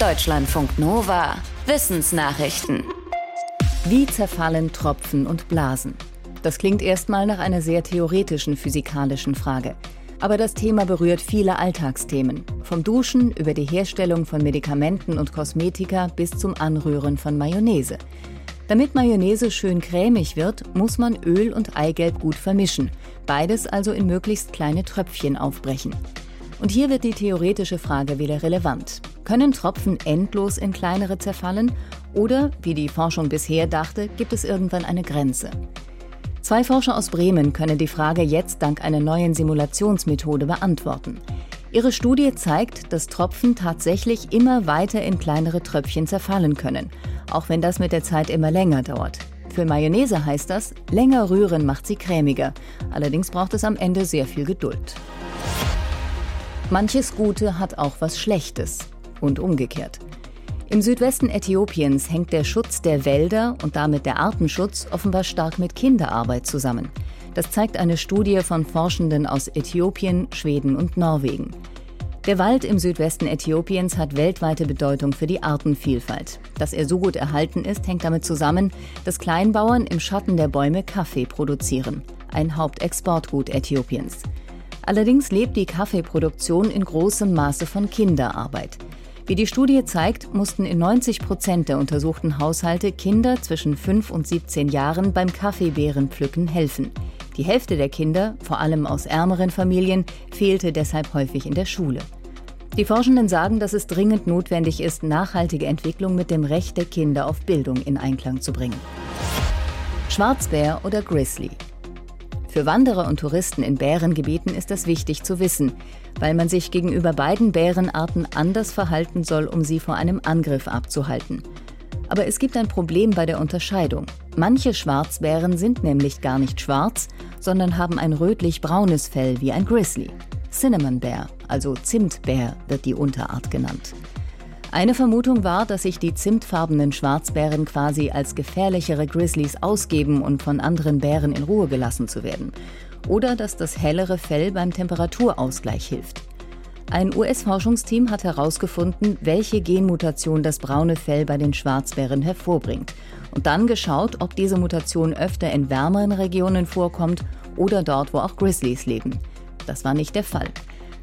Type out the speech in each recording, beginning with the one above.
Deutschlandfunk Nova. Wissensnachrichten. Wie zerfallen Tropfen und Blasen? Das klingt erstmal nach einer sehr theoretischen physikalischen Frage. Aber das Thema berührt viele Alltagsthemen. Vom Duschen über die Herstellung von Medikamenten und Kosmetika bis zum Anrühren von Mayonnaise. Damit Mayonnaise schön cremig wird, muss man Öl und Eigelb gut vermischen. Beides also in möglichst kleine Tröpfchen aufbrechen. Und hier wird die theoretische Frage wieder relevant. Können Tropfen endlos in kleinere zerfallen? Oder, wie die Forschung bisher dachte, gibt es irgendwann eine Grenze? Zwei Forscher aus Bremen können die Frage jetzt dank einer neuen Simulationsmethode beantworten. Ihre Studie zeigt, dass Tropfen tatsächlich immer weiter in kleinere Tröpfchen zerfallen können, auch wenn das mit der Zeit immer länger dauert. Für Mayonnaise heißt das, länger rühren macht sie cremiger. Allerdings braucht es am Ende sehr viel Geduld. Manches Gute hat auch was Schlechtes und umgekehrt. Im Südwesten Äthiopiens hängt der Schutz der Wälder und damit der Artenschutz offenbar stark mit Kinderarbeit zusammen. Das zeigt eine Studie von Forschenden aus Äthiopien, Schweden und Norwegen. Der Wald im Südwesten Äthiopiens hat weltweite Bedeutung für die Artenvielfalt. Dass er so gut erhalten ist, hängt damit zusammen, dass Kleinbauern im Schatten der Bäume Kaffee produzieren, ein Hauptexportgut Äthiopiens. Allerdings lebt die Kaffeeproduktion in großem Maße von Kinderarbeit. Wie die Studie zeigt, mussten in 90 Prozent der untersuchten Haushalte Kinder zwischen 5 und 17 Jahren beim Kaffeebeerenpflücken helfen. Die Hälfte der Kinder, vor allem aus ärmeren Familien, fehlte deshalb häufig in der Schule. Die Forschenden sagen, dass es dringend notwendig ist, nachhaltige Entwicklung mit dem Recht der Kinder auf Bildung in Einklang zu bringen. Schwarzbär oder Grizzly? Für Wanderer und Touristen in Bärengebieten ist das wichtig zu wissen, weil man sich gegenüber beiden Bärenarten anders verhalten soll, um sie vor einem Angriff abzuhalten. Aber es gibt ein Problem bei der Unterscheidung. Manche Schwarzbären sind nämlich gar nicht schwarz, sondern haben ein rötlich-braunes Fell wie ein Grizzly. Cinnamon Bear, also Zimtbär, wird die Unterart genannt. Eine Vermutung war, dass sich die zimtfarbenen Schwarzbären quasi als gefährlichere Grizzlies ausgeben und von anderen Bären in Ruhe gelassen zu werden. Oder dass das hellere Fell beim Temperaturausgleich hilft. Ein US-Forschungsteam hat herausgefunden, welche Genmutation das braune Fell bei den Schwarzbären hervorbringt. Und dann geschaut, ob diese Mutation öfter in wärmeren Regionen vorkommt oder dort, wo auch Grizzlies leben. Das war nicht der Fall.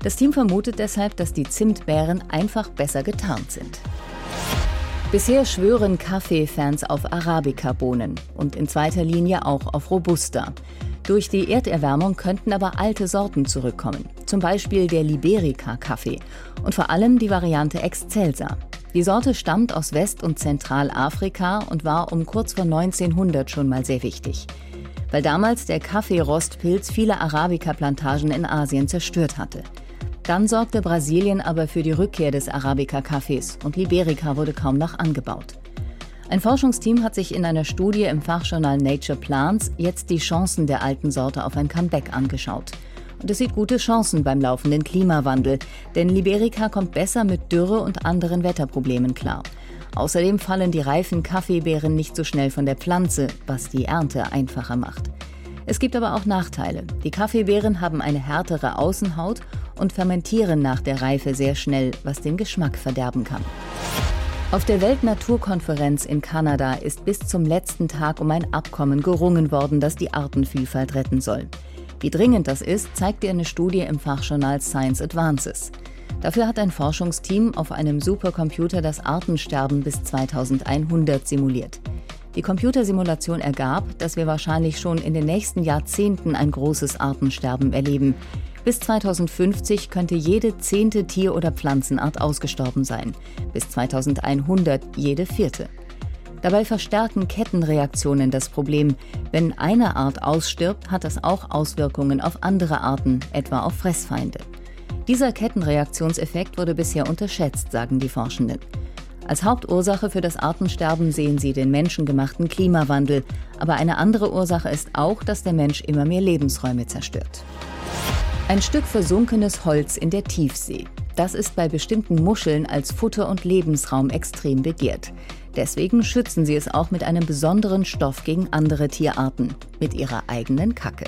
Das Team vermutet deshalb, dass die Zimtbeeren einfach besser getarnt sind. Bisher schwören Kaffeefans auf Arabica-Bohnen und in zweiter Linie auch auf Robusta. Durch die Erderwärmung könnten aber alte Sorten zurückkommen, zum Beispiel der Liberica-Kaffee und vor allem die Variante Excelsa. Die Sorte stammt aus West- und Zentralafrika und war um kurz vor 1900 schon mal sehr wichtig, weil damals der Kaffeerostpilz viele Arabica-Plantagen in Asien zerstört hatte. Dann sorgte Brasilien aber für die Rückkehr des Arabica-Kaffees und Liberica wurde kaum noch angebaut. Ein Forschungsteam hat sich in einer Studie im Fachjournal Nature Plants jetzt die Chancen der alten Sorte auf ein Comeback angeschaut. Und es sieht gute Chancen beim laufenden Klimawandel, denn Liberica kommt besser mit Dürre und anderen Wetterproblemen klar. Außerdem fallen die reifen Kaffeebeeren nicht so schnell von der Pflanze, was die Ernte einfacher macht. Es gibt aber auch Nachteile. Die Kaffeebeeren haben eine härtere Außenhaut und fermentieren nach der Reife sehr schnell, was den Geschmack verderben kann. Auf der Weltnaturkonferenz in Kanada ist bis zum letzten Tag um ein Abkommen gerungen worden, das die Artenvielfalt retten soll. Wie dringend das ist, zeigt dir eine Studie im Fachjournal Science Advances. Dafür hat ein Forschungsteam auf einem Supercomputer das Artensterben bis 2100 simuliert. Die Computersimulation ergab, dass wir wahrscheinlich schon in den nächsten Jahrzehnten ein großes Artensterben erleben. Bis 2050 könnte jede zehnte Tier- oder Pflanzenart ausgestorben sein, bis 2100 jede vierte. Dabei verstärken Kettenreaktionen das Problem. Wenn eine Art ausstirbt, hat das auch Auswirkungen auf andere Arten, etwa auf Fressfeinde. Dieser Kettenreaktionseffekt wurde bisher unterschätzt, sagen die Forschenden. Als Hauptursache für das Artensterben sehen sie den menschengemachten Klimawandel. Aber eine andere Ursache ist auch, dass der Mensch immer mehr Lebensräume zerstört. Ein Stück versunkenes Holz in der Tiefsee. Das ist bei bestimmten Muscheln als Futter und Lebensraum extrem begehrt. Deswegen schützen sie es auch mit einem besonderen Stoff gegen andere Tierarten, mit ihrer eigenen Kacke.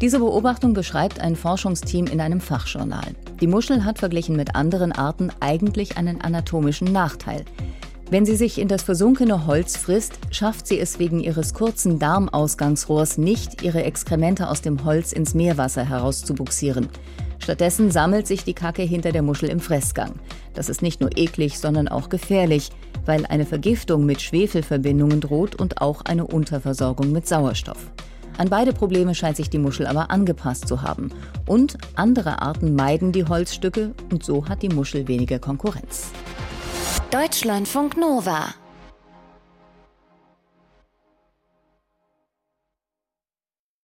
Diese Beobachtung beschreibt ein Forschungsteam in einem Fachjournal. Die Muschel hat verglichen mit anderen Arten eigentlich einen anatomischen Nachteil. Wenn sie sich in das versunkene Holz frisst, schafft sie es wegen ihres kurzen Darmausgangsrohrs nicht, ihre Exkremente aus dem Holz ins Meerwasser herauszubuxieren. Stattdessen sammelt sich die Kacke hinter der Muschel im Fressgang. Das ist nicht nur eklig, sondern auch gefährlich, weil eine Vergiftung mit Schwefelverbindungen droht und auch eine Unterversorgung mit Sauerstoff. An beide Probleme scheint sich die Muschel aber angepasst zu haben. Und andere Arten meiden die Holzstücke und so hat die Muschel weniger Konkurrenz. Deutschlandfunk Nova